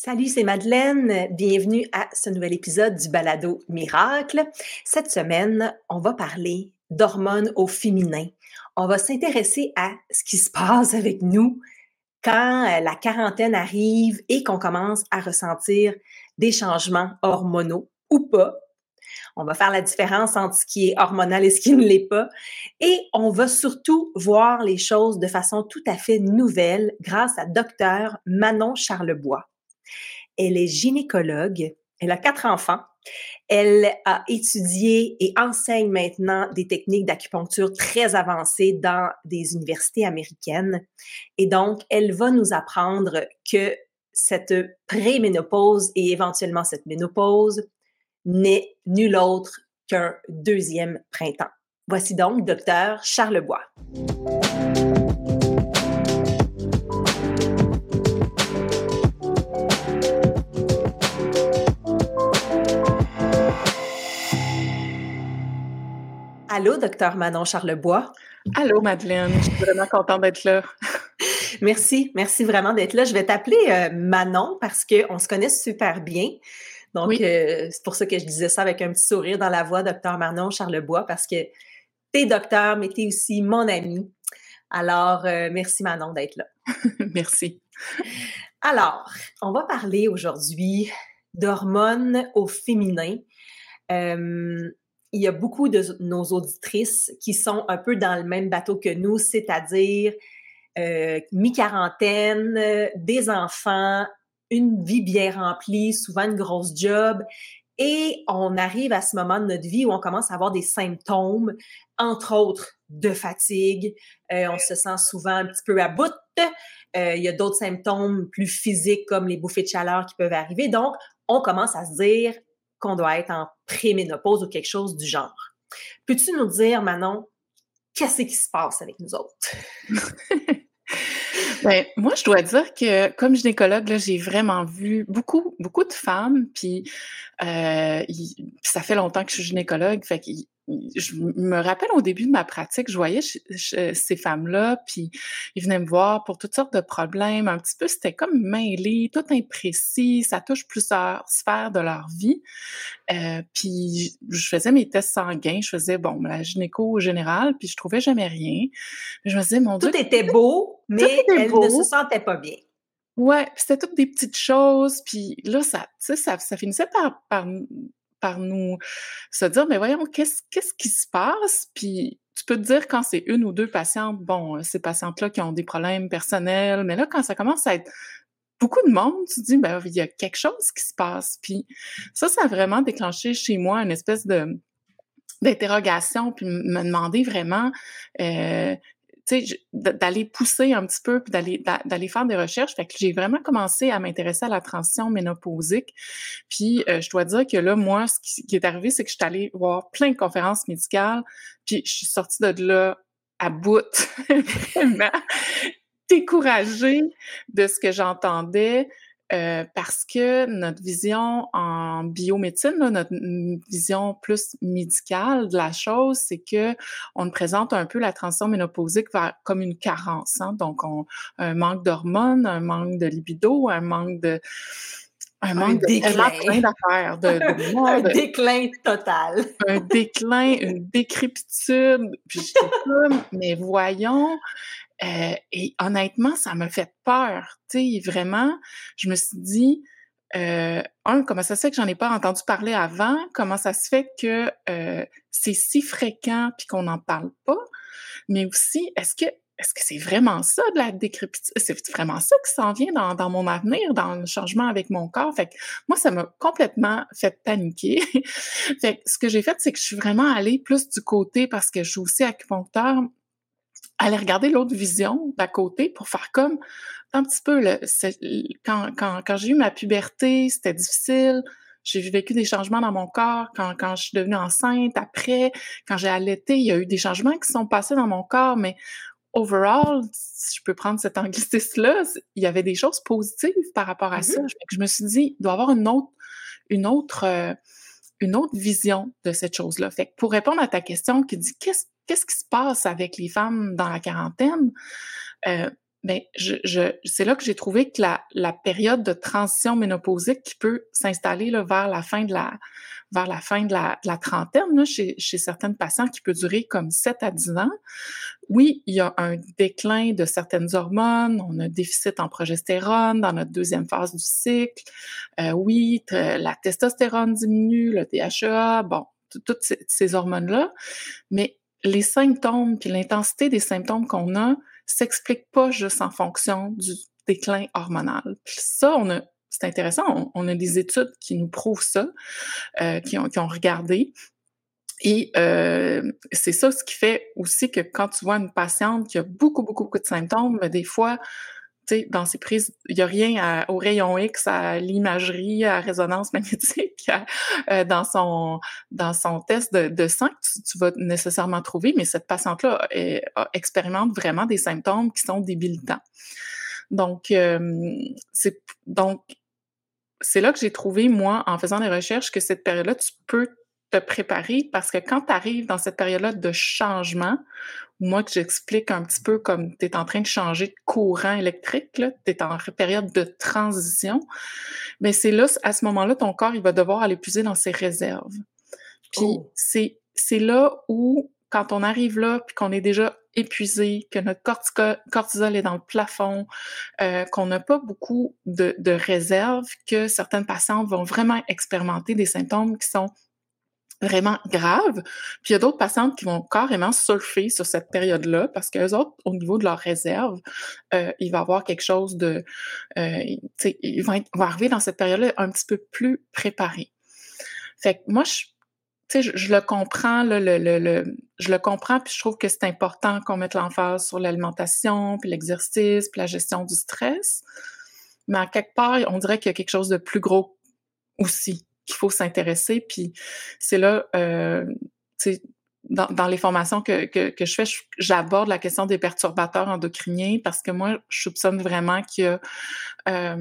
Salut, c'est Madeleine. Bienvenue à ce nouvel épisode du Balado Miracle. Cette semaine, on va parler d'hormones au féminin. On va s'intéresser à ce qui se passe avec nous quand euh, la quarantaine arrive et qu'on commence à ressentir des changements hormonaux ou pas. On va faire la différence entre ce qui est hormonal et ce qui ne l'est pas. Et on va surtout voir les choses de façon tout à fait nouvelle grâce à docteur Manon Charlebois. Elle est gynécologue. Elle a quatre enfants. Elle a étudié et enseigne maintenant des techniques d'acupuncture très avancées dans des universités américaines. Et donc, elle va nous apprendre que cette préménopause et éventuellement cette ménopause n'est nul autre qu'un deuxième printemps. Voici donc docteur Charlebois. Allô, docteur Manon Charlebois. Allô, Madeleine. Je suis vraiment contente d'être là. merci, merci vraiment d'être là. Je vais t'appeler euh, Manon parce qu'on se connaît super bien. Donc, euh, c'est pour ça que je disais ça avec un petit sourire dans la voix, docteur Manon Charlebois, parce que t'es docteur, mais t'es aussi mon ami. Alors, euh, merci Manon d'être là. merci. Alors, on va parler aujourd'hui d'hormones au féminin il y a beaucoup de nos auditrices qui sont un peu dans le même bateau que nous, c'est-à-dire euh, mi-quarantaine, des enfants, une vie bien remplie, souvent une grosse job. Et on arrive à ce moment de notre vie où on commence à avoir des symptômes, entre autres de fatigue. Euh, on se sent souvent un petit peu à bout. Euh, il y a d'autres symptômes plus physiques comme les bouffées de chaleur qui peuvent arriver. Donc, on commence à se dire, qu'on doit être en préménopause ou quelque chose du genre. Peux-tu nous dire, Manon, qu'est-ce qui se passe avec nous autres? ben, moi, je dois dire que comme gynécologue, j'ai vraiment vu beaucoup, beaucoup de femmes, puis euh, ça fait longtemps que je suis gynécologue, je me rappelle au début de ma pratique, je voyais ces femmes-là, puis ils venaient me voir pour toutes sortes de problèmes. Un petit peu, c'était comme mêlé, tout imprécis, ça touche plusieurs sphères de leur vie. Euh, puis je faisais mes tests sanguins, je faisais, bon, la gynéco générale, puis je trouvais jamais rien. Je me disais, mon Dieu... Tout était beau, mais elle ne se sentait pas bien. Ouais, c'était toutes des petites choses, puis là, ça, ça, ça finissait par, par par nous se dire, mais voyons, qu'est-ce, qu'est-ce qui se passe? Puis tu peux te dire quand c'est une ou deux patientes, bon, ces patientes-là qui ont des problèmes personnels, mais là, quand ça commence à être beaucoup de monde, tu te dis, ben, il y a quelque chose qui se passe. Puis ça, ça a vraiment déclenché chez moi une espèce de d'interrogation, puis me demander vraiment euh, d'aller pousser un petit peu, puis d'aller faire des recherches. Fait que j'ai vraiment commencé à m'intéresser à la transition ménopausique. Puis euh, je dois dire que là, moi, ce qui, est arrivé, c'est que je suis allée voir plein de conférences médicales, puis je suis sortie de là à bout, vraiment découragée de ce que j'entendais. Euh, parce que notre vision en biomédecine, notre vision plus médicale de la chose, c'est que on présente un peu la transition ménopausique comme une carence. Hein? Donc, on, un manque d'hormones, un manque de libido, un manque de un manque d'affaires, de, de, un déclin total. un déclin, une décrépitude. Puis je comme, mais voyons, euh, et honnêtement, ça m'a fait peur. Tu sais, vraiment, je me suis dit, euh, un, comment ça se fait que j'en ai pas entendu parler avant? Comment ça se fait que euh, c'est si fréquent puis qu'on n'en parle pas? Mais aussi, est-ce que est-ce que c'est vraiment ça de la décrépitude? C'est vraiment ça qui s'en vient dans, dans, mon avenir, dans le changement avec mon corps? Fait que moi, ça m'a complètement fait paniquer. fait que ce que j'ai fait, c'est que je suis vraiment allée plus du côté, parce que je suis aussi acupuncteur, aller regarder l'autre vision d'à côté pour faire comme un petit peu le, quand, quand, quand j'ai eu ma puberté, c'était difficile. J'ai vécu des changements dans mon corps quand, quand je suis devenue enceinte. Après, quand j'ai allaité, il y a eu des changements qui sont passés dans mon corps, mais overall, si je peux prendre cet anglicisme-là, il y avait des choses positives par rapport à ça. Mm-hmm. Je me suis dit, il doit y avoir une autre, une autre, euh, une autre vision de cette chose-là. Fait que pour répondre à ta question qui dit qu'est-ce qu'est-ce qui se passe avec les femmes dans la quarantaine? Euh, ben, je, je, c'est là que j'ai trouvé que la, la période de transition ménopausique qui peut s'installer vers la fin de la vers la fin de la, trentaine, là, chez, chez certaines patients, qui peut durer comme 7 à 10 ans. Oui, il y a un déclin de certaines hormones, on a un déficit en progestérone dans notre deuxième phase du cycle. Euh, oui, la testostérone diminue, le DHEA, bon, toutes ces, ces hormones-là. Mais les symptômes puis l'intensité des symptômes qu'on a s'explique pas juste en fonction du déclin hormonal. Ça, on a c'est intéressant, on, a des études qui nous prouvent ça, euh, qui, ont, regardé. Et euh, c'est ça ce qui fait aussi que quand tu vois une patiente qui a beaucoup, beaucoup, beaucoup de symptômes, des fois, sais, dans ses prises, il n'y a rien au rayon X, à l'imagerie, à résonance magnétique, euh, dans son dans son test de, de sang tu, vas nécessairement trouver, mais cette patiente-là expérimente vraiment des symptômes qui sont débilitants. Donc, euh, c'est donc c'est là que j'ai trouvé, moi, en faisant des recherches, que cette période-là, tu peux te préparer parce que quand tu arrives dans cette période-là de changement, moi que j'explique un petit peu comme tu es en train de changer de courant électrique, tu es en période de transition, mais c'est là, à ce moment-là, ton corps, il va devoir aller puiser dans ses réserves. Puis oh. c'est, c'est là où, quand on arrive là, puis qu'on est déjà épuisé, que notre cortisol est dans le plafond, euh, qu'on n'a pas beaucoup de, de réserves, que certaines patientes vont vraiment expérimenter des symptômes qui sont vraiment graves. Puis il y a d'autres patientes qui vont carrément surfer sur cette période-là parce qu'eux autres, au niveau de leur réserve, euh, il va avoir quelque chose de... Euh, ils vont, vont arriver dans cette période-là un petit peu plus préparés. Fait que moi, je sais, je, le comprends, le, le, le, je le comprends, puis je trouve que c'est important qu'on mette l'emphase sur l'alimentation, puis l'exercice, puis la gestion du stress. Mais à quelque part, on dirait qu'il y a quelque chose de plus gros aussi qu'il faut s'intéresser. Puis c'est là, euh, sais, dans, les formations que, que, que je fais, j'aborde la question des perturbateurs endocriniens parce que moi, je soupçonne vraiment qu'il y a, euh,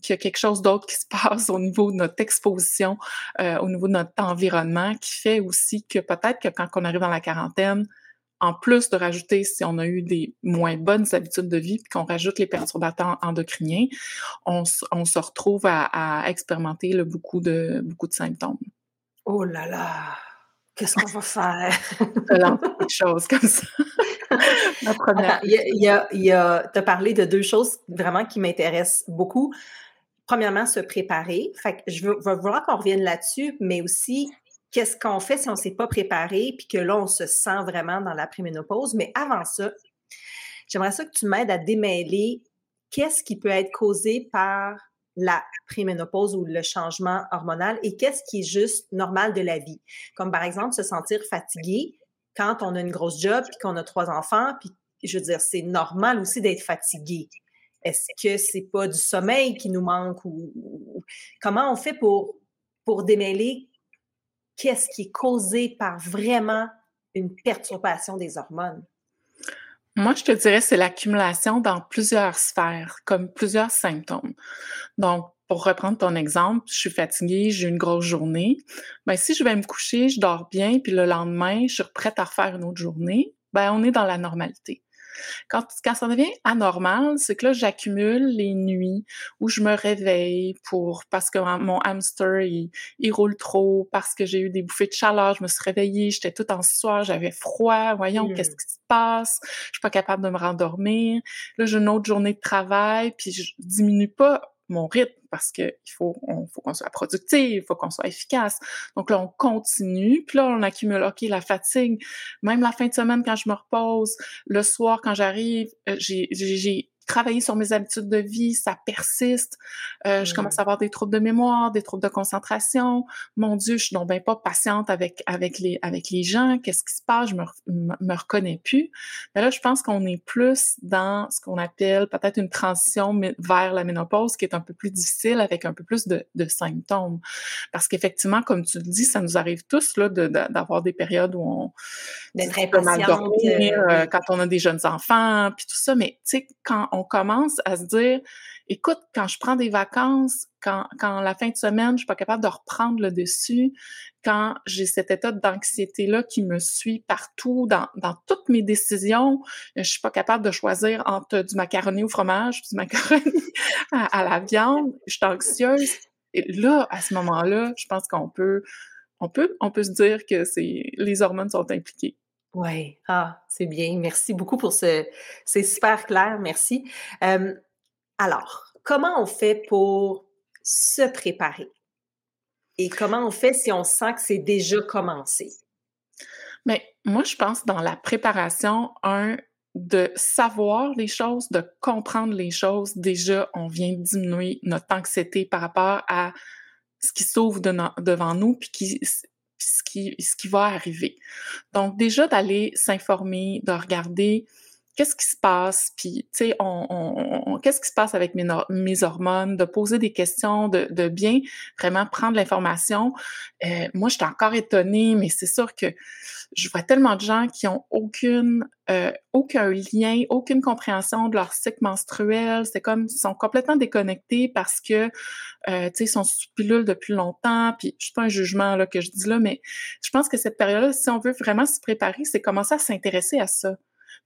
qu'il y a quelque chose d'autre qui se passe au niveau de notre exposition, euh, au niveau de notre environnement, qui fait aussi que peut-être que quand on arrive dans la quarantaine, en plus de rajouter si on a eu des moins bonnes habitudes de vie, puis qu'on rajoute les perturbateurs endocriniens, on, on se retrouve à, à expérimenter là, beaucoup de beaucoup de symptômes. Oh là là! Qu'est-ce qu'on va faire? quelque chose comme ça. La première. il y a, il y a, tu as parlé de deux choses vraiment qui m'intéressent beaucoup. Premièrement, se préparer. Fait que je veux, veux vouloir qu'on revienne là-dessus, mais aussi qu'est-ce qu'on fait si on ne s'est pas préparé, puis que là, on se sent vraiment dans la préménopause. Mais avant ça, j'aimerais ça que tu m'aides à démêler qu'est-ce qui peut être causé par la préménopause ou le changement hormonal et qu'est-ce qui est juste normal de la vie. Comme par exemple se sentir fatigué quand on a une grosse job puis qu'on a trois enfants, puis je veux dire, c'est normal aussi d'être fatigué. Est-ce que c'est pas du sommeil qui nous manque ou, comment on fait pour, pour démêler qu'est-ce qui est causé par vraiment une perturbation des hormones? Moi, je te dirais, c'est l'accumulation dans plusieurs sphères, comme plusieurs symptômes. Donc, pour reprendre ton exemple, je suis fatiguée, j'ai une grosse journée. Ben, si je vais me coucher, je dors bien, puis le lendemain, je suis prête à refaire une autre journée, ben, on est dans la normalité. Quand, quand ça devient anormal, c'est que là, j'accumule les nuits où je me réveille pour parce que mon hamster, il, il roule trop, parce que j'ai eu des bouffées de chaleur, je me suis réveillée, j'étais toute en soir, j'avais froid, voyons, qu'est-ce qui se passe? Je suis pas capable de me rendormir. Là, j'ai une autre journée de travail, puis je diminue pas mon rythme parce qu'il faut, on, faut qu'on soit productif, il faut qu'on soit efficace. Donc là, on continue, puis là, on accumule, OK, la fatigue. Même la fin de semaine, quand je me repose, le soir, quand j'arrive, euh, j'ai travailler sur mes habitudes de vie, ça persiste. Euh, je commence à avoir des troubles de mémoire, des troubles de concentration. Mon Dieu, je suis donc bien pas patiente avec avec les avec les gens. Qu'est-ce qui se passe? Je me me reconnais plus. Mais là, je pense qu'on est plus dans ce qu'on appelle peut-être une transition vers la ménopause, qui est un peu plus difficile avec un peu plus de, de symptômes. Parce qu'effectivement, comme tu le dis, ça nous arrive tous là d'avoir des périodes où on d'être impatiente, euh, euh, quand on a des jeunes enfants, puis tout ça. Mais tu sais, quand on on commence à se dire, écoute, quand je prends des vacances, quand, quand la fin de semaine, je suis pas capable de reprendre le dessus, quand j'ai cet état d'anxiété-là qui me suit partout, dans, dans toutes mes décisions, je suis pas capable de choisir entre du macaroni au fromage, du macaroni à, la viande, je suis anxieuse. Et là, à ce moment-là, je pense qu'on peut, on peut, on peut se dire que c'est les hormones sont impliquées. Oui, ah, c'est bien. Merci beaucoup pour ce. C'est super clair, merci. alors, comment on fait pour se préparer? Et comment on fait si on sent que c'est déjà commencé? Mais moi, je pense dans la préparation, un, de savoir les choses, de comprendre les choses, déjà, on vient diminuer notre anxiété par rapport à ce qui s'ouvre devant nous, puis qui, ce qui, ce qui va arriver. Donc, déjà d'aller s'informer, de regarder qu'est-ce qui se passe, puis, tu sais, on, on, qu'est-ce qui se passe avec mes, mes hormones, de poser des questions, de, de bien vraiment prendre l'information. Euh, moi, je suis encore étonnée, mais c'est sûr que je vois tellement de gens qui ont aucune, euh, aucun lien, aucune compréhension de leur cycle menstruel. C'est comme, ils sont complètement déconnectés parce que, euh, tu sais, ils sont sous pilule depuis longtemps. Puis, je suis pas un jugement là que je dis là, mais je pense que cette période-là, si on veut vraiment se préparer, c'est commencer à s'intéresser à ça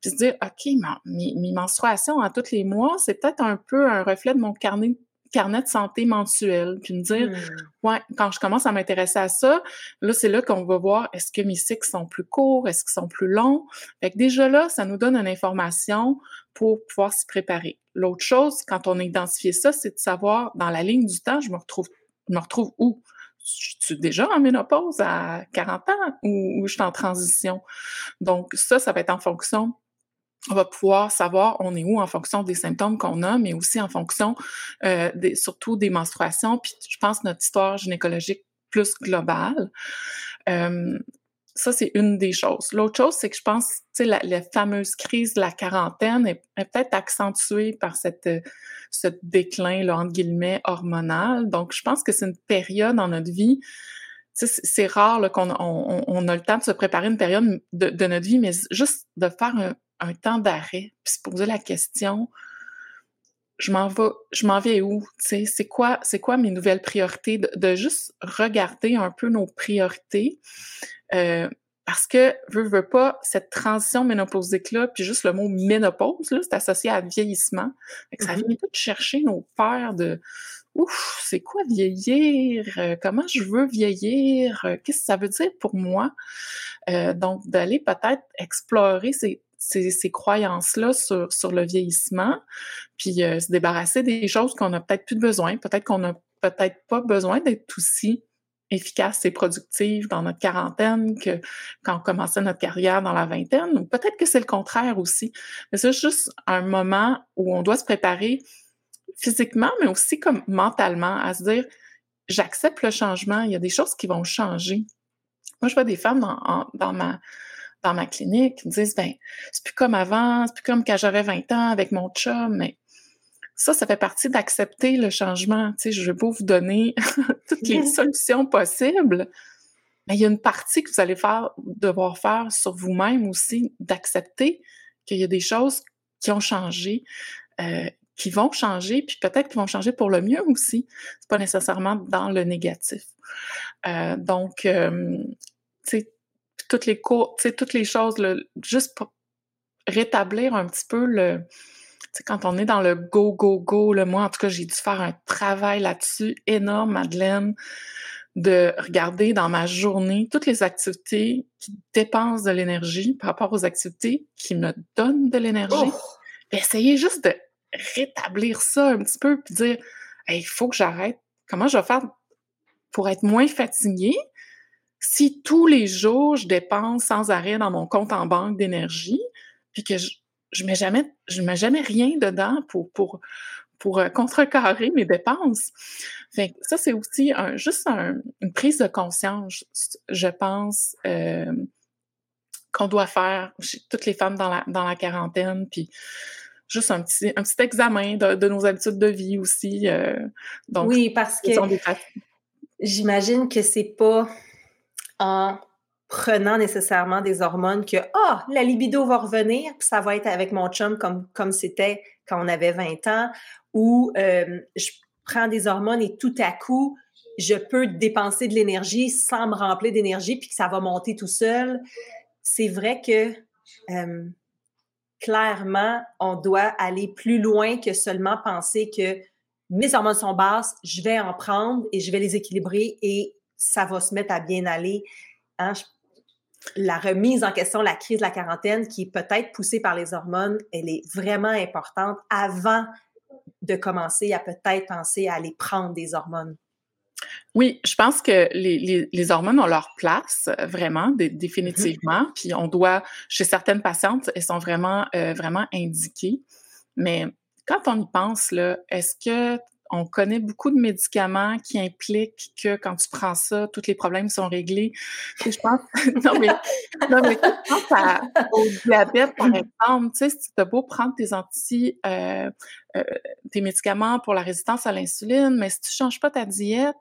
puis se dire, OK, mes, mes menstruations à tous les mois, c'est peut-être un peu un reflet de mon carnet carnet de santé mensuel, puis me dire, mmh. ouais, quand je commence à m'intéresser à ça, là, c'est là qu'on va voir, est-ce que mes cycles sont plus courts, est-ce qu'ils sont plus longs? Fait que déjà là, ça nous donne une information pour pouvoir s'y préparer. L'autre chose, quand on a identifié ça, c'est de savoir, dans la ligne du temps, je me retrouve, je me retrouve où? je suis déjà en ménopause à 40 ans ou, ou je suis en transition? Donc, ça, ça va être en fonction on va pouvoir savoir on est où en fonction des symptômes qu'on a, mais aussi en fonction euh, des, surtout des menstruations, puis je pense notre histoire gynécologique plus globale. Euh, ça, c'est une des choses. L'autre chose, c'est que je pense, tu sais, la, la, fameuse crise de la quarantaine est, peut-être accentuée par cette, ce déclin, là, entre guillemets, hormonal. Donc, je pense que c'est une période dans notre vie c'est rare qu'on on, on, a le temps de se préparer une période de, de, notre vie, mais juste de faire un, un temps d'arrêt, puis se poser la question, je m'en vais, je m'en vais où? C'est quoi, c'est quoi mes nouvelles priorités? De, juste regarder un peu nos priorités. Euh, parce que, veux, veux pas, cette transition ménopausique-là, puis juste le mot ménopause, là, c'est associé à vieillissement. ça mm-hmm. vient tout chercher nos peurs de Ouf, c'est quoi vieillir? Euh, comment je veux vieillir? Euh, qu'est-ce que ça veut dire pour moi? donc, d'aller peut-être explorer ces, ces, croyances-là sur, sur le vieillissement, puis euh, se débarrasser des choses qu'on n'a peut-être plus besoin. Peut-être qu'on n'a peut-être pas besoin d'être aussi efficace et productive dans notre quarantaine que quand on commençait notre carrière dans la vingtaine, ou peut-être que c'est le contraire aussi. Mais c'est juste un moment où on doit se préparer physiquement, mais aussi comme mentalement, à se dire, j'accepte le changement, il y a des choses qui vont changer. Moi, je vois des femmes dans, dans ma dans ma clinique me disent ben c'est plus comme avant, c'est plus comme quand j'avais 20 ans avec mon chum, mais ça, ça fait partie d'accepter le changement. Tu sais, je vais pas vous donner toutes les solutions possibles, mais il y a une partie que vous allez faire, devoir faire sur vous-même aussi, d'accepter qu'il y a des choses qui ont changé, euh, qui vont changer, puis peut-être qu'ils vont changer pour le mieux aussi. C'est pas nécessairement dans le négatif. Euh, donc, euh, tu sais, toutes les cours, toutes les choses, juste pour rétablir un petit peu le. quand on est dans le go, go, go, le moi, en tout cas, j'ai dû faire un travail là-dessus énorme, Madeleine, de regarder dans ma journée toutes les activités qui dépensent de l'énergie par rapport aux activités qui me donnent de l'énergie. Oh! Essayer juste de rétablir ça un petit peu, puis dire, il faut que j'arrête. Comment je vais faire pour être moins fatiguée, si tous les jours je dépense sans arrêt dans mon compte en banque d'énergie, puis que je, je mets jamais, je mets jamais rien dedans pour, pour, pour euh, contrecarrer mes dépenses. Fait ça, c'est aussi un, juste une prise de conscience, je pense, euh, qu'on doit faire chez toutes les femmes dans la, dans la quarantaine, puis juste un petit, un petit examen de, nos habitudes de vie aussi. Euh, donc, oui, parce que j'imagine que c'est pas en prenant nécessairement des hormones que ah la libido va revenir puis ça va être avec mon chum comme comme c'était quand on avait 20 ans ou euh, je prends des hormones et tout à coup je peux dépenser de l'énergie sans me remplir d'énergie puis que ça va monter tout seul. C'est vrai que euh, clairement, on doit aller plus loin que seulement penser que mes hormones sont basses, je vais en prendre et je vais les équilibrer et ça va se mettre à bien aller. Hein? La remise en question, la crise de la quarantaine qui est peut-être poussée par les hormones, elle est vraiment importante avant de commencer à peut-être penser à aller prendre des hormones. Oui, je pense que les, les, hormones ont leur place, euh, vraiment, mm-hmm. définitivement. Puis on doit, chez certaines patientes, elles sont vraiment, euh, vraiment indiquées. Mais quand on y pense, là, est-ce que on connaît beaucoup de médicaments qui impliquent que quand tu prends ça, tous les problèmes sont réglés. je pense, non mais, non mais au diabète, par exemple, tu sais, si tu beau prendre tes anti, euh, tes médicaments pour la résistance à l'insuline, mais si tu changes pas ta diète,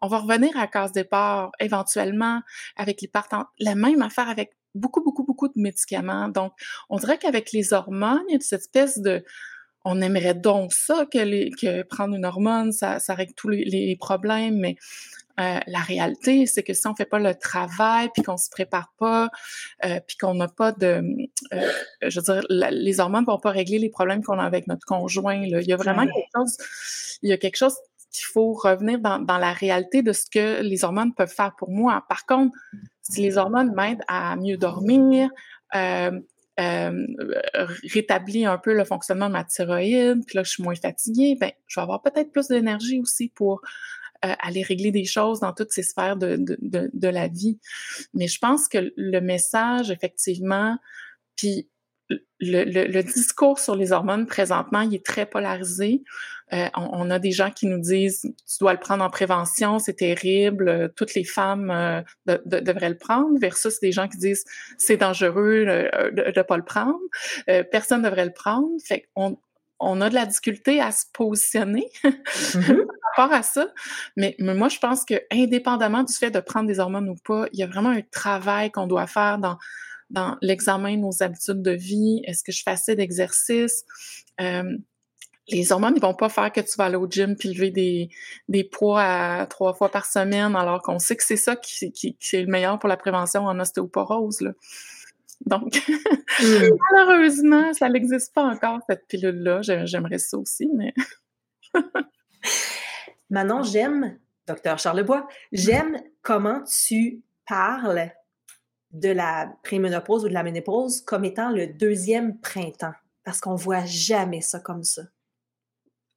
on va revenir à la case départ éventuellement avec l'hypertension. La même affaire avec beaucoup, beaucoup, beaucoup de médicaments. Donc, on dirait qu'avec les hormones, il y a cette espèce de... On aimerait donc ça, que, les, que prendre une hormone, ça, ça règle tous les, problèmes, mais euh, la réalité, c'est que si on fait pas le travail, puis qu'on se prépare pas, euh, puis qu'on n'a pas de, euh, je veux dire, les hormones vont pas régler les problèmes qu'on a avec notre conjoint. Là. Il y a vraiment quelque chose, il y a quelque chose qu'il faut revenir dans, dans, la réalité de ce que les hormones peuvent faire pour moi. Par contre, si les hormones m'aident à mieux dormir, euh, rétablir un peu le fonctionnement de ma thyroïde, puis là, je suis moins fatiguée, ben, je vais avoir peut-être plus d'énergie aussi pour euh, aller régler des choses dans toutes ces sphères de, de, de, de, la vie. Mais je pense que le message, effectivement, puis le, discours sur les hormones présentement, il est très polarisé. Euh, on, a des gens qui nous disent tu dois le prendre en prévention, c'est terrible, euh, toutes les femmes euh, devraient le prendre, versus des gens qui disent c'est dangereux de ne pas le prendre, personne ne devrait le prendre. Fait on, on a de la difficulté à se positionner mm-hmm. par rapport à ça. Mais, mais, moi, je pense que indépendamment du fait de prendre des hormones ou pas, il y a vraiment un travail qu'on doit faire dans dans l'examen de nos habitudes de vie. Est-ce que je fais assez d'exercice? Euh, les hormones ne vont pas faire que tu vas aller au gym puis lever des, des poids à trois fois par semaine, alors qu'on sait que c'est ça qui, qui, qui, est le meilleur pour la prévention en ostéoporose. Là. Donc, malheureusement, ça n'existe pas encore, cette pilule-là. J'aimerais ça aussi, mais... Manon, j'aime, docteur Charlebois, j'aime comment tu parles de la préménopause ou de la ménopause comme étant le deuxième printemps, parce qu'on voit jamais ça comme ça.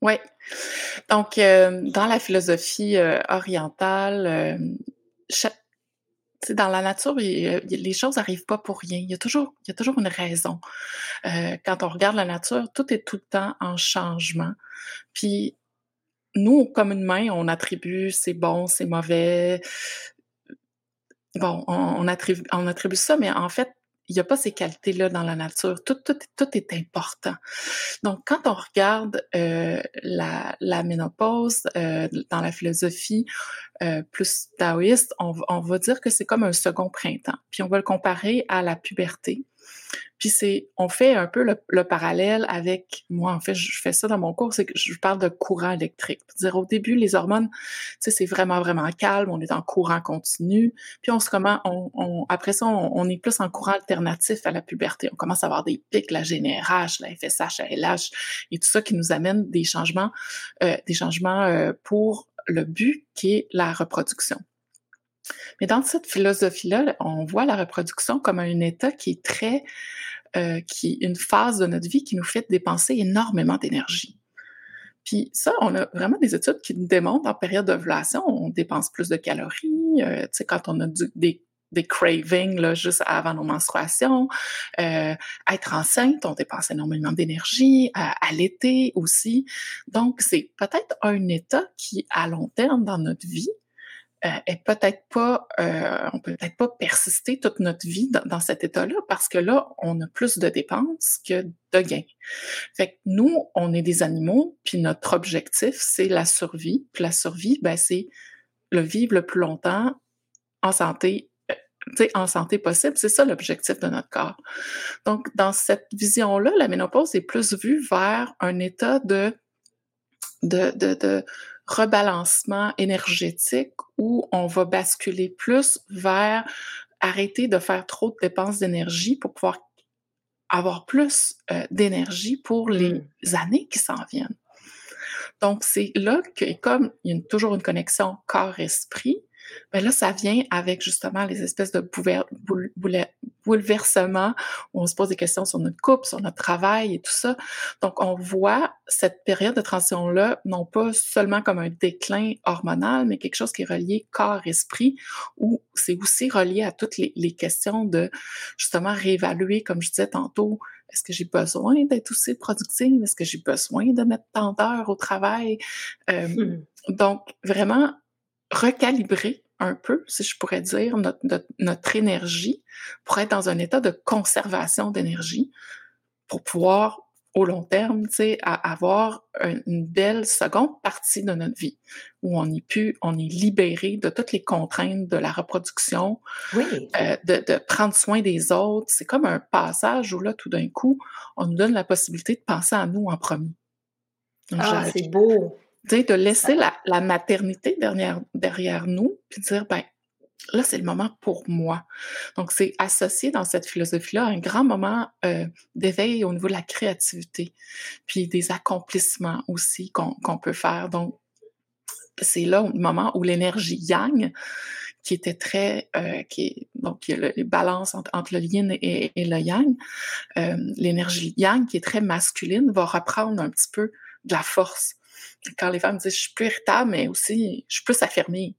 Oui. Donc, euh, dans la philosophie euh, orientale, euh, dans la nature, les choses n'arrivent pas pour rien. Il y a toujours, il y a toujours une raison. quand on regarde la nature, tout est tout le temps en changement. Puis, nous, comme on attribue c'est bon, c'est mauvais, bon, on, attribue, on attribue ça, mais en fait, il n'y a pas ces qualités-là dans la nature. Tout, tout, tout est important. Donc, quand on regarde euh, la, la, ménopause euh, dans la philosophie euh, plus taoïste, on, on, va dire que c'est comme un second printemps. Puis on va le comparer à la puberté. Puis c'est, on fait un peu le, parallèle avec, moi en fait, je fais ça dans mon cours, c'est que je parle de courant électrique. Dire au début, les hormones, c'est vraiment vraiment calme, on est en courant continu. Puis on se comment, on, après ça, on, est plus en courant alternatif à la puberté. On commence à avoir des pics, la GNRH, la FSH, la LH, et tout ça qui nous amène des changements, euh, des changements euh, pour le but qui est la reproduction. Mais dans cette philosophie-là, on voit la reproduction comme un état qui est très, euh, qui une phase de notre vie qui nous fait dépenser énormément d'énergie. Puis ça, on a vraiment des études qui nous démontrent en période d'ovulation, on dépense plus de calories. Euh, tu sais, quand on a des, des cravings là, juste avant nos menstruations. Euh, être enceinte, on dépense énormément d'énergie, à, à l'été aussi. Donc, c'est peut-être un état qui, à long terme dans notre vie, euh, est peut-être pas, euh, on peut peut-être pas persister toute notre vie dans, cet état-là parce que là, on a plus de dépenses que de gains. Fait que nous, on est des animaux, puis notre objectif, c'est la survie. Puis la survie, ben, c'est le vivre le plus longtemps en santé, euh, en santé possible. C'est ça l'objectif de notre corps. Donc, dans cette vision-là, la ménopause est plus vue vers un état de, de, de, de rebalancement énergétique où on va basculer plus vers arrêter de faire trop de dépenses d'énergie pour pouvoir avoir plus euh, d'énergie pour les mmh. années qui s'en viennent. Donc, c'est là que, comme il y a toujours une connexion corps-esprit, ben là, ça vient avec justement les espèces de bouleversements où on se pose des questions sur notre couple, sur notre travail et tout ça. Donc, on voit cette période de transition-là, non pas seulement comme un déclin hormonal, mais quelque chose qui est relié corps-esprit, où c'est aussi relié à toutes les, questions de justement réévaluer, comme je disais tantôt, est-ce que j'ai besoin d'être aussi productive? Est-ce que j'ai besoin de mettre tant d'heures au travail? Euh, hmm. Donc, vraiment recalibrer un peu, si je pourrais dire, notre, notre, énergie pour être dans un état de conservation d'énergie, pour pouvoir, au long terme, avoir une belle seconde partie de notre vie où on est pu, on est libéré de toutes les contraintes de la reproduction, oui. euh, de, de, prendre soin des autres. C'est comme un passage où là, tout d'un coup, on nous donne la possibilité de penser à nous en premier. ah, c'est beau de laisser la, maternité derrière, derrière nous, puis dire, ben, là, c'est le moment pour moi. Donc, c'est associé dans cette philosophie-là un grand moment euh, d'éveil au niveau de la créativité, puis des accomplissements aussi qu'on peut faire. Donc, c'est là le moment où l'énergie yang, qui était très, euh, qui donc il y a le balance entre, entre, le yin et, et le yang, euh, l'énergie yang qui est très masculine va reprendre un petit peu de la force quand les femmes disent je suis plus irritable, mais aussi je suis plus affirmée.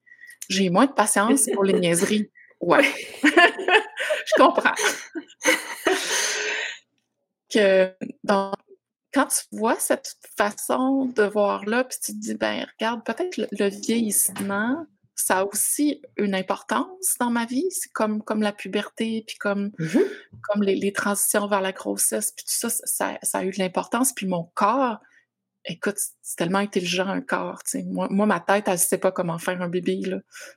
J'ai moins de patience pour les niaiseries. Ouais. je comprends. que quand tu vois cette façon de voir là, puis tu te dis, ben regarde, peut-être le, vieillissement, ça a aussi une importance dans ma vie. C'est comme, comme la puberté, puis comme, mm-hmm. comme les, les, transitions vers la grossesse, puis tout ça, ça, ça a eu de l'importance. Puis mon corps, écoute, c'est tellement intelligent un corps. Moi, moi, ma tête, elle ne sait pas comment faire un bébé.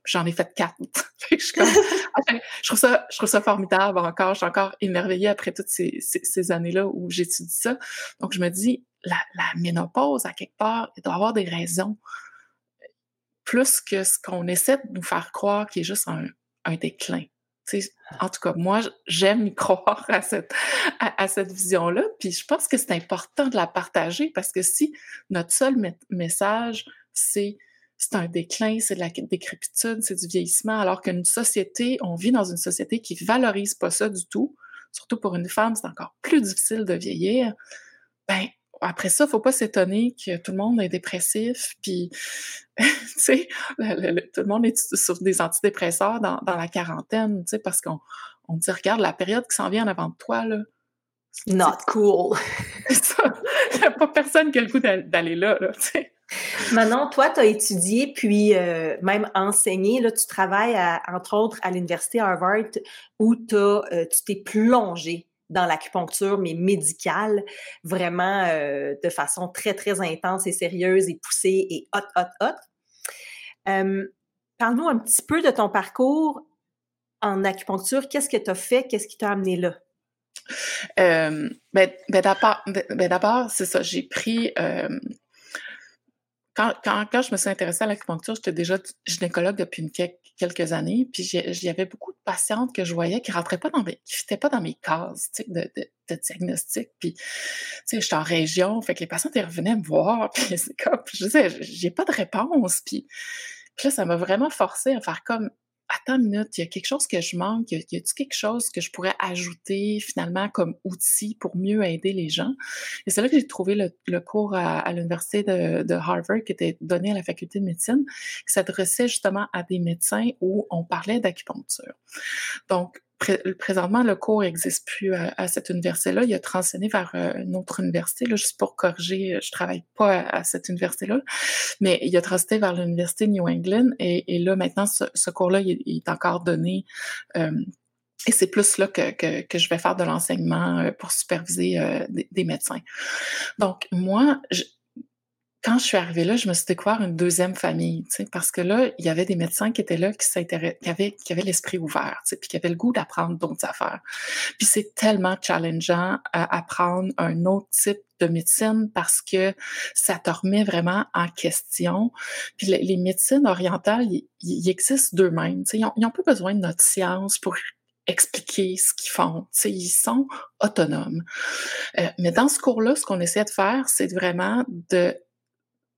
J'en ai fait quatre. je, je, trouve ça, je trouve ça formidable encore. Je suis encore émerveillée après toutes ces, ces, années-là où j'étudie ça. Donc, je me dis, la, la, ménopause, à quelque part, il doit avoir des raisons plus que ce qu'on essaie de nous faire croire qui est juste un, un déclin en tout cas, moi, j'aime y croire à cette, à, cette vision-là. Puis je pense que c'est important de la partager parce que si notre seul message, c'est c'est un déclin, c'est de la décrépitude, c'est du vieillissement, alors qu'une société, on vit dans une société qui valorise pas ça du tout. Surtout pour une femme, c'est encore plus difficile de vieillir. Ben, après ça, faut pas s'étonner que tout le monde est dépressif, puis tu sais, tout le monde est sur des antidépresseurs dans, dans la quarantaine, tu sais, parce qu'on on dit regarde la période qui s'en vient en avant de toi là. Not cool. Il n'y a pas personne qui a le goût d'aller là, là tu sais. Manon, toi, tu as étudié puis euh, même enseigné. Là, tu travailles, entre autres, à l'Université Harvard où euh, tu t'es plongé dans l'acupuncture, mais médicale, vraiment euh, de façon très, très intense et sérieuse et poussée et hot, hot, hot. Parle-nous un petit peu de ton parcours en acupuncture. Qu'est-ce que tu as fait? Qu'est-ce qui t'a amené là? Euh, ben, d'abord c'est ça. J'ai pris quand, quand, quand, je me suis intéressée à l'acupuncture, j'étais déjà gynécologue depuis une, quelques années, puis j'y avait beaucoup de patientes que je voyais qui rentraient pas dans mes, qui fitaient pas dans mes cases, de, de, de, diagnostic, puis, tu sais, j'étais en région, fait que les patientes, elles revenaient me voir, puis c'est comme, je disais, j'ai pas de réponse, puis, puis là, ça m'a vraiment forcé à faire comme, attends une minute, il y a quelque chose que je manque, y a-t-il quelque chose que je pourrais ajouter finalement comme outil pour mieux aider les gens? Et c'est là que j'ai trouvé le, cours à, l'université de, de, Harvard qui était donné à la faculté de médecine, qui s'adressait justement à des médecins où on parlait d'acupuncture. Donc, présentement, le cours n'existe plus à, cette université-là. Il a transitionné vers euh, une autre université, là, juste pour corriger, je travaille pas à, cette université-là, mais il a transitionné vers l'université New England et, là, maintenant, ce, cours-là, il, est encore donné. Euh, et c'est plus là que, que, je vais faire de l'enseignement euh, pour superviser des, des, médecins. Donc, moi, quand je suis arrivée là, je me suis découvert une deuxième famille, tu sais, parce que là, il y avait des médecins qui étaient là, qui s'intéressaient, qui avaient, qui avaient l'esprit ouvert, tu sais, puis qui avaient le goût d'apprendre d'autres affaires. Puis c'est tellement challengeant à apprendre un autre type de médecine parce que ça te remet vraiment en question. Puis les, médecines orientales, ils, existent d'eux-mêmes. Ils n'ont pas besoin de notre science pour expliquer ce qu'ils font. sais, ils sont autonomes. Euh, mais dans ce cours-là, ce qu'on essaie de faire, c'est vraiment de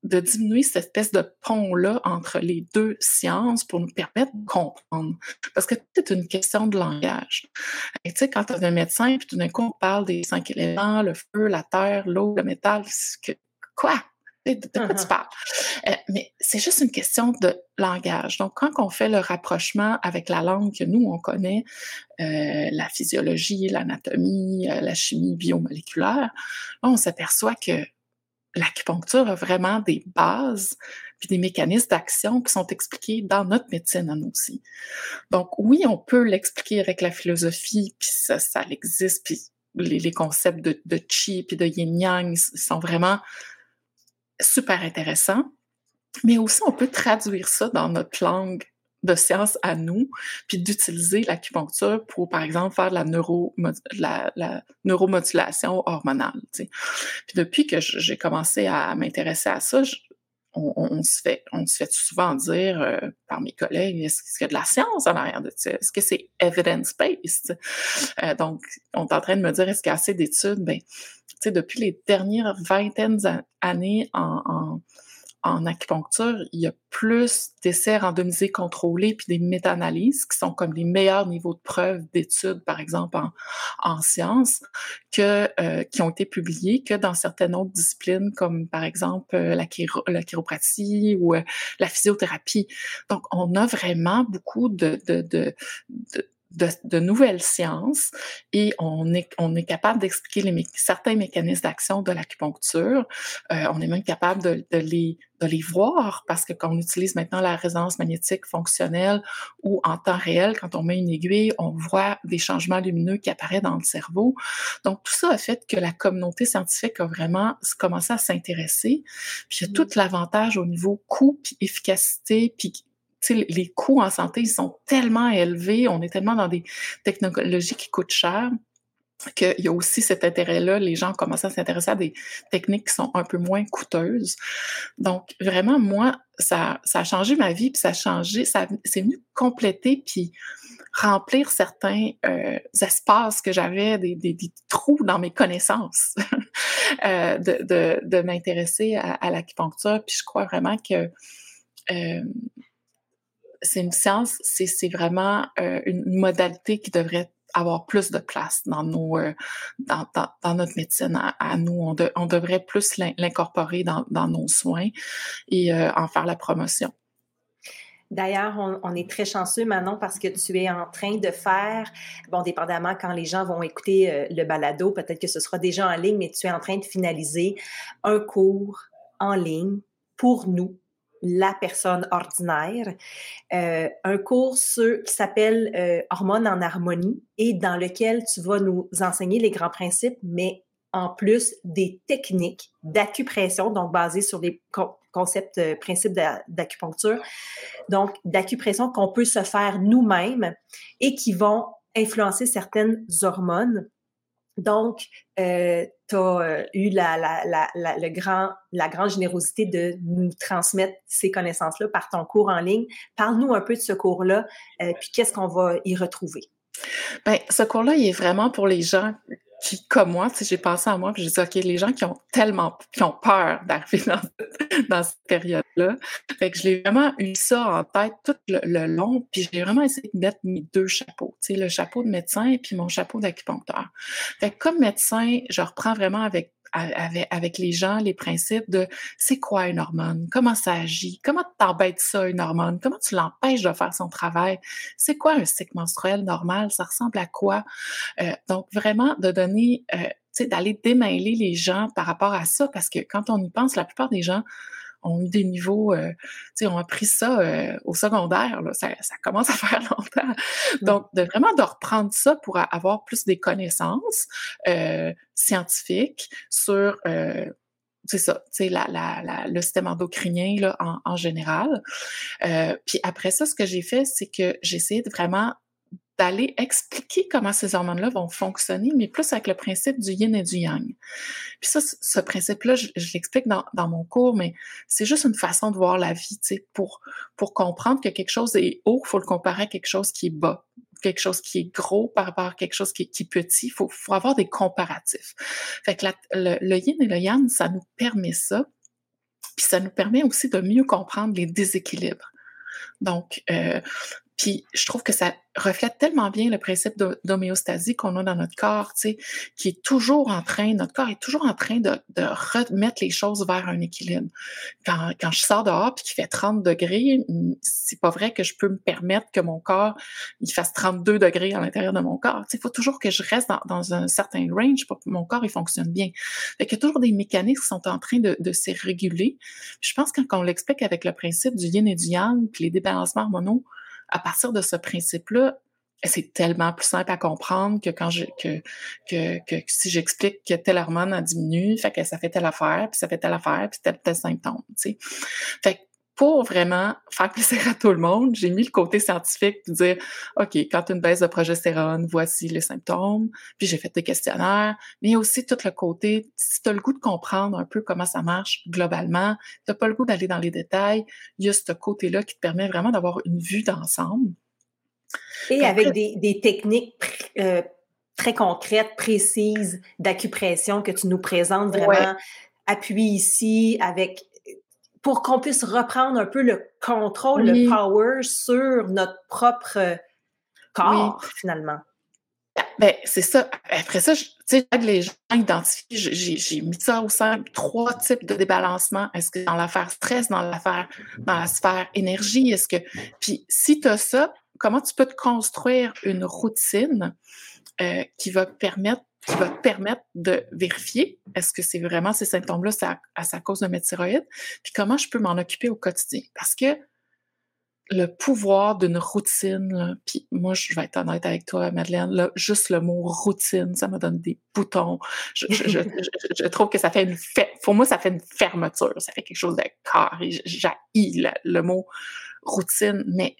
de diminuer cette espèce de pont-là entre les deux sciences pour nous permettre de comprendre. Parce que c'est une question de langage. Tu sais, quand tu as un médecin, puis tout d'un coup, on parle des cinq éléments, le feu, la terre, l'eau, le métal, que, quoi? De, quoi tu uh-huh. parles? Euh, mais c'est juste une question de langage. Donc, quand on fait le rapprochement avec la langue que nous, on connaît, euh, la physiologie, l'anatomie, euh, la chimie biomoléculaire, on s'aperçoit que l'acupuncture a vraiment des bases puis des mécanismes d'action qui sont expliqués dans notre médecine à nous aussi. Donc oui, on peut l'expliquer avec la philosophie, puis ça, ça existe, puis les, concepts de, de chi puis de yin-yang sont vraiment super intéressants. Mais aussi, on peut traduire ça dans notre langue de science à nous, puis d'utiliser l'acupuncture pour, par exemple, faire de la, neuro, la, la neuromodulation hormonale. Puis depuis que j'ai commencé à m'intéresser à ça, on, se fait, on se fait souvent dire euh, par mes collègues, est-ce qu'il y a de la science en arrière de ça? Est-ce que c'est evidence-based? Euh, donc, on est en train de me dire, est-ce qu'il y a assez d'études? Ben, depuis les dernières vingtaines d'années en en acupuncture, il y a plus d'essais randomisés contrôlés puis des méta-analyses qui sont comme les meilleurs niveaux de preuve d'études, par exemple en, en sciences, que, euh, qui ont été publiés que dans certaines autres disciplines, comme par exemple euh, la, la chiropratie ou euh, la physiothérapie. Donc, on a vraiment beaucoup de, de, de, de de, nouvelles sciences et on est, on est capable d'expliquer les, certains mécanismes d'action de l'acupuncture. Euh, on est même capable de, de, les, de les voir parce que quand on utilise maintenant la résonance magnétique fonctionnelle ou en temps réel, quand on met une aiguille, on voit des changements lumineux qui apparaissent dans le cerveau. Donc, tout ça a fait que la communauté scientifique a vraiment commencé à s'intéresser. Puis, il y a mmh. tout l'avantage au niveau coût, puis efficacité, puis les coûts en santé, ils sont tellement élevés, on est tellement dans des technologies qui coûtent cher qu'il y a aussi cet intérêt-là, les gens commencent à s'intéresser à des techniques qui sont un peu moins coûteuses. Donc, vraiment, moi, ça, a changé ma vie, puis ça a changé, ça c'est venu compléter, puis remplir certains euh, espaces que j'avais, des, trous dans mes connaissances, euh, de m'intéresser à, à l'acupuncture. Puis je crois vraiment que euh, c'est une science, c'est vraiment euh, une modalité qui devrait avoir plus de place dans nos euh, dans, notre médecine à, nous. On, devrait plus l'incorporer dans, nos soins et euh, en faire la promotion. D'ailleurs, on, on, est très chanceux, Manon, parce que tu es en train de faire, bon, dépendamment quand les gens vont écouter le balado, peut-être que ce sera déjà en ligne, mais tu es en train de finaliser un cours en ligne pour nous, la personne ordinaire, euh, un cours qui s'appelle euh, Hormones en harmonie et dans lequel tu vas nous enseigner les grands principes, mais en plus des techniques d'acupression, donc basées sur les concepts, euh, principes d'acupuncture, donc d'acupression qu'on peut se faire nous-mêmes et qui vont influencer certaines hormones donc, euh, tu as euh, eu la, la, la, le grand, la grande générosité de nous transmettre ces connaissances-là par ton cours en ligne. Parle-nous un peu de ce cours-là, euh, puis qu'est-ce qu'on va y retrouver? Bien, ce cours-là, il est vraiment pour les gens qui, comme moi, j'ai pensé à moi, puis j'ai dit, OK, les gens qui ont tellement, qui ont peur d'arriver dans, dans, cette période-là. Fait que je l'ai vraiment eu ça en tête tout le, long, puis j'ai vraiment essayé de mettre mes deux chapeaux, tu le chapeau de médecin et puis mon chapeau d'acupuncteur. Fait que comme médecin, je reprends vraiment avec avec, les gens les principes de c'est quoi une hormone, comment ça agit, comment t'embêtes ça une hormone, comment tu l'empêches de faire son travail, c'est quoi un cycle menstruel normal, ça ressemble à quoi? Euh, donc vraiment de donner, euh, d'aller démêler les gens par rapport à ça, parce que quand on y pense, la plupart des gens ont eu des niveaux, euh, tu sais, ont appris ça euh, au secondaire, là, ça, ça, commence à faire longtemps. Mmh. Donc, de vraiment de reprendre ça pour avoir plus des connaissances euh, scientifiques sur euh, c'est ça, c'est la, la, le système endocrinien là, en, en général. Euh, puis après ça, ce que j'ai fait, c'est que j'ai essayé de vraiment d'aller expliquer comment ces hormones-là vont fonctionner, mais plus avec le principe du yin et du yang. Puis ça, ce principe-là, je, l'explique dans, dans, mon cours, mais c'est juste une façon de voir la vie, tu sais, pour, pour comprendre que quelque chose est haut, il faut le comparer à quelque chose qui est bas quelque chose qui est gros par rapport à quelque chose qui est, petit. Il faut, faut, avoir des comparatifs. Fait que le, le, yin et le yang, ça nous permet ça. Puis ça nous permet aussi de mieux comprendre les déséquilibres. Donc, euh, puis je trouve que ça reflète tellement bien le principe d'homéostasie qu'on a dans notre corps, tu sais, qui est toujours en train, notre corps est toujours en train de, de remettre les choses vers un équilibre. Quand, quand je sors dehors puis qu'il fait 30 degrés, c'est pas vrai que je peux me permettre que mon corps il fasse 32 degrés à l'intérieur de mon corps. Il faut toujours que je reste dans, dans, un certain range pour que mon corps il fonctionne bien. Fait qu'il y a toujours des mécanismes qui sont en train de, de se réguler. Je pense que quand on l'explique avec le principe du yin et du yang, puis les débalancements hormonaux, à partir de ce principe-là, c'est tellement plus simple à comprendre que quand je que que, que si j'explique que telle hormone a diminué, fait que ça fait telle affaire, puis ça fait telle affaire, puis tel tel symptôme, tu sais. Fait pour vraiment faire plaisir à tout le monde, j'ai mis le côté scientifique de dire, OK, quand une baisse de progestérone, voici les symptômes, puis j'ai fait des questionnaires, mais aussi tout le côté, si tu as le goût de comprendre un peu comment ça marche globalement, tu n'as pas le goût d'aller dans les détails, il y a ce côté-là qui te permet vraiment d'avoir une vue d'ensemble. Et avec des, des, techniques euh, très concrètes, précises d'acupression que tu nous présentes vraiment, appuyé ici avec pour qu'on puisse reprendre un peu le contrôle, le power sur notre propre corps, finalement. Ben, c'est ça. Après ça, tu sais, les gens identifient, j'ai mis ça au sein trois types de débalancement. Est-ce que dans l'affaire stress, dans l'affaire, dans la sphère énergie, est-ce que, puis si tu as ça, comment tu peux te construire une routine euh, qui va permettre qui va te permettre de vérifier est-ce que c'est vraiment ces symptômes-là, c'est à, sa cause de mes thyroïde, puis comment je peux m'en occuper au quotidien. Parce que le pouvoir d'une routine, puis moi, je vais être honnête avec toi, Madeleine, là, juste le mot routine, ça me donne des boutons. Je, je, je, je trouve que ça fait une... Pour moi, ça fait une fermeture, ça fait quelque chose de carré. J'ai le, le mot routine, mais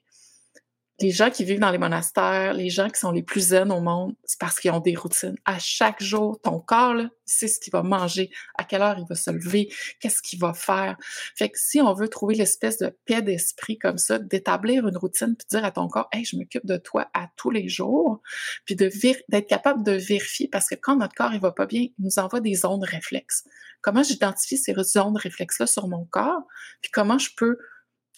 les gens qui vivent dans les monastères, les gens qui sont les plus zen au monde, c'est parce qu'ils ont des routines. À chaque jour, ton corps, c'est ce qu'il va manger, à quelle heure il va se lever, qu'est-ce qu'il va faire. Fait que si on veut trouver l'espèce de paix d'esprit comme ça, d'établir une routine, puis dire à ton corps, hey, je m'occupe de toi à tous les jours, puis d'être capable de vérifier, parce que quand notre corps il va pas bien, il nous envoie des zones réflexes. Comment j'identifie ces zones réflexes-là sur mon corps, puis comment je peux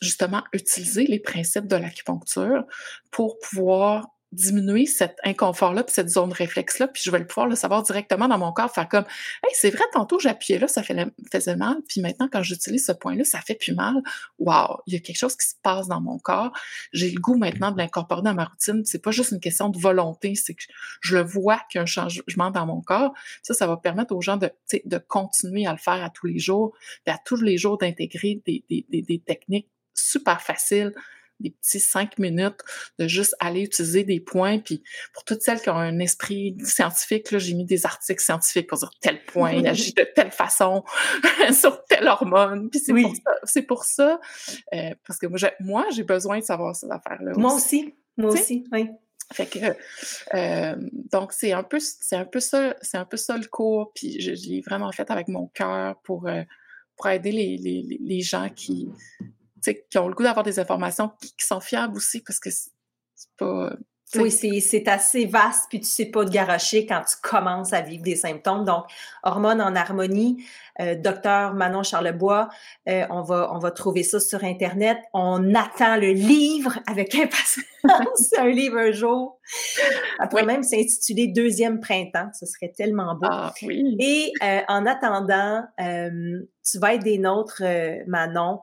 justement utiliser les principes de l'acupuncture pour pouvoir diminuer cet inconfort-là, puis cette zone réflexe-là, puis je vais le pouvoir le savoir directement dans mon corps, faire comme Hey, c'est vrai, tantôt j'appuyais là, ça faisait mal, puis maintenant quand j'utilise ce point-là, ça fait plus mal. Wow, il y a quelque chose qui se passe dans mon corps. J'ai le goût maintenant de l'incorporer dans ma routine. C'est pas juste une question de volonté, c'est que je le vois qu'il y a un changement dans mon corps. Ça, ça va permettre aux gens de, de continuer à le faire à tous les jours, puis à tous les jours d'intégrer des, des, des techniques super facile, des petits cinq minutes de juste aller utiliser des points. Puis pour toutes celles qui ont un esprit scientifique, là, j'ai mis des articles scientifiques pour dire tel point, il agit de telle façon sur telle hormone. Puis c'est pour ça, c'est pour ça euh, parce que moi, j'ai, moi, j'ai besoin de savoir ces affaires-là. Moi aussi, moi aussi, oui. Fait que euh, donc c'est un peu c'est un peu ça c'est un peu ça le cours puis je, l'ai vraiment fait avec mon cœur pour euh, pour aider les, les, les gens qui qui ont le goût d'avoir des informations qui, sont fiables aussi, parce que c'est pas... Oui, c'est assez vaste, puis tu sais pas de garocher quand tu commences à vivre des symptômes. Donc, hormones en harmonie, euh, docteur Manon Charlebois, euh, on, va, on va trouver ça sur Internet. On attend le livre avec impatience, un livre un jour. Ça pourrait même s'intituler Deuxième printemps, ce serait tellement beau. Ah, oui. Et euh, en attendant, tu vas être des nôtres, Manon,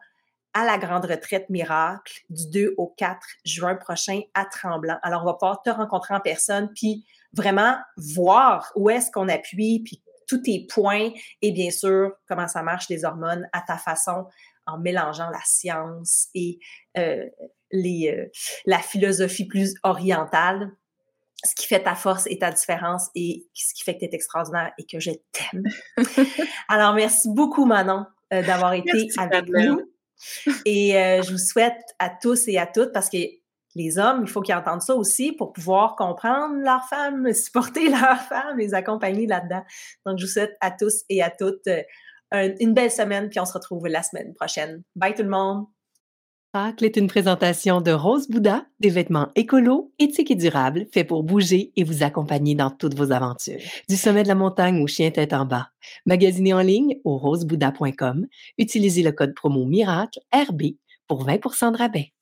à la grande retraite miracle du 2 au 4 juin prochain à Tremblant. Alors, on va pouvoir te rencontrer en personne, puis vraiment voir où est-ce qu'on appuie, puis tous tes points et bien sûr comment ça marche les hormones à ta façon en mélangeant la science et euh, les, euh, la philosophie plus orientale. ce qui fait ta force et ta différence et ce qui fait que tu es extraordinaire et que je t'aime. Alors, merci beaucoup, Manon, euh, d'avoir été avec nous. Et euh, je vous souhaite à tous et à toutes, parce que les hommes, il faut qu'ils entendent ça aussi pour pouvoir comprendre leurs femmes, supporter leurs femmes, les accompagner là-dedans. Donc, je vous souhaite à tous et à toutes euh, une belle semaine, puis on se retrouve la semaine prochaine. Bye tout le monde! Miracle est une présentation de Rose Bouddha, des vêtements écolos, éthiques et durables, faits pour bouger et vous accompagner dans toutes vos aventures. Du sommet de la montagne au chien tête en bas. Magasinez en ligne au rosebouddha.com. Utilisez le code promo MIRACLE RB pour 20% de rabais.